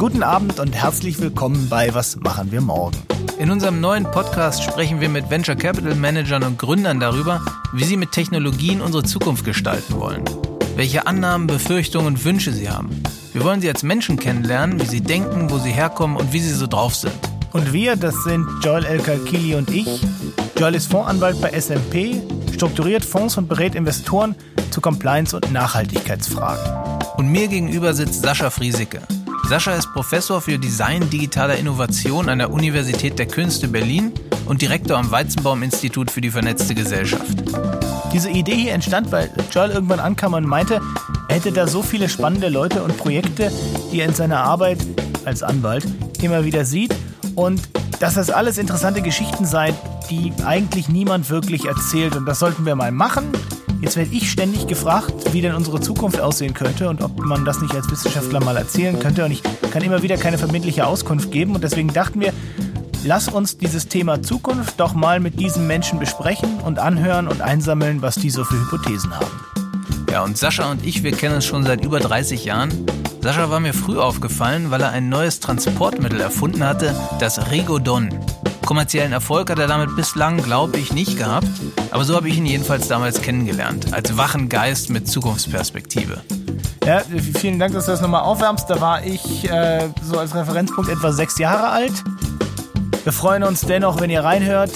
Guten Abend und herzlich willkommen bei Was machen wir morgen? In unserem neuen Podcast sprechen wir mit Venture Capital Managern und Gründern darüber, wie sie mit Technologien unsere Zukunft gestalten wollen. Welche Annahmen, Befürchtungen und Wünsche sie haben. Wir wollen sie als Menschen kennenlernen, wie sie denken, wo sie herkommen und wie sie so drauf sind. Und wir, das sind Joel El Kalkili und ich. Joel ist Fondsanwalt bei SMP, strukturiert Fonds und berät Investoren zu Compliance- und Nachhaltigkeitsfragen. Und mir gegenüber sitzt Sascha Friesicke. Sascha ist Professor für Design digitaler Innovation an der Universität der Künste Berlin und Direktor am Weizenbaum-Institut für die vernetzte Gesellschaft. Diese Idee hier entstand, weil Joel irgendwann ankam und meinte, er hätte da so viele spannende Leute und Projekte, die er in seiner Arbeit als Anwalt immer wieder sieht und dass das alles interessante Geschichten seien, die eigentlich niemand wirklich erzählt und das sollten wir mal machen. Jetzt werde ich ständig gefragt, wie denn unsere Zukunft aussehen könnte und ob man das nicht als Wissenschaftler mal erzählen könnte. Und ich kann immer wieder keine verbindliche Auskunft geben. Und deswegen dachten wir, lass uns dieses Thema Zukunft doch mal mit diesen Menschen besprechen und anhören und einsammeln, was die so für Hypothesen haben. Ja, und Sascha und ich, wir kennen uns schon seit über 30 Jahren. Sascha war mir früh aufgefallen, weil er ein neues Transportmittel erfunden hatte, das Rigodon. Kommerziellen Erfolg hat er damit bislang, glaube ich, nicht gehabt. Aber so habe ich ihn jedenfalls damals kennengelernt. Als wachen Geist mit Zukunftsperspektive. Ja, vielen Dank, dass du das nochmal aufwärmst. Da war ich äh, so als Referenzpunkt etwa sechs Jahre alt. Wir freuen uns dennoch, wenn ihr reinhört.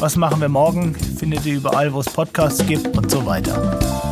Was machen wir morgen? Findet ihr überall, wo es Podcasts gibt und so weiter.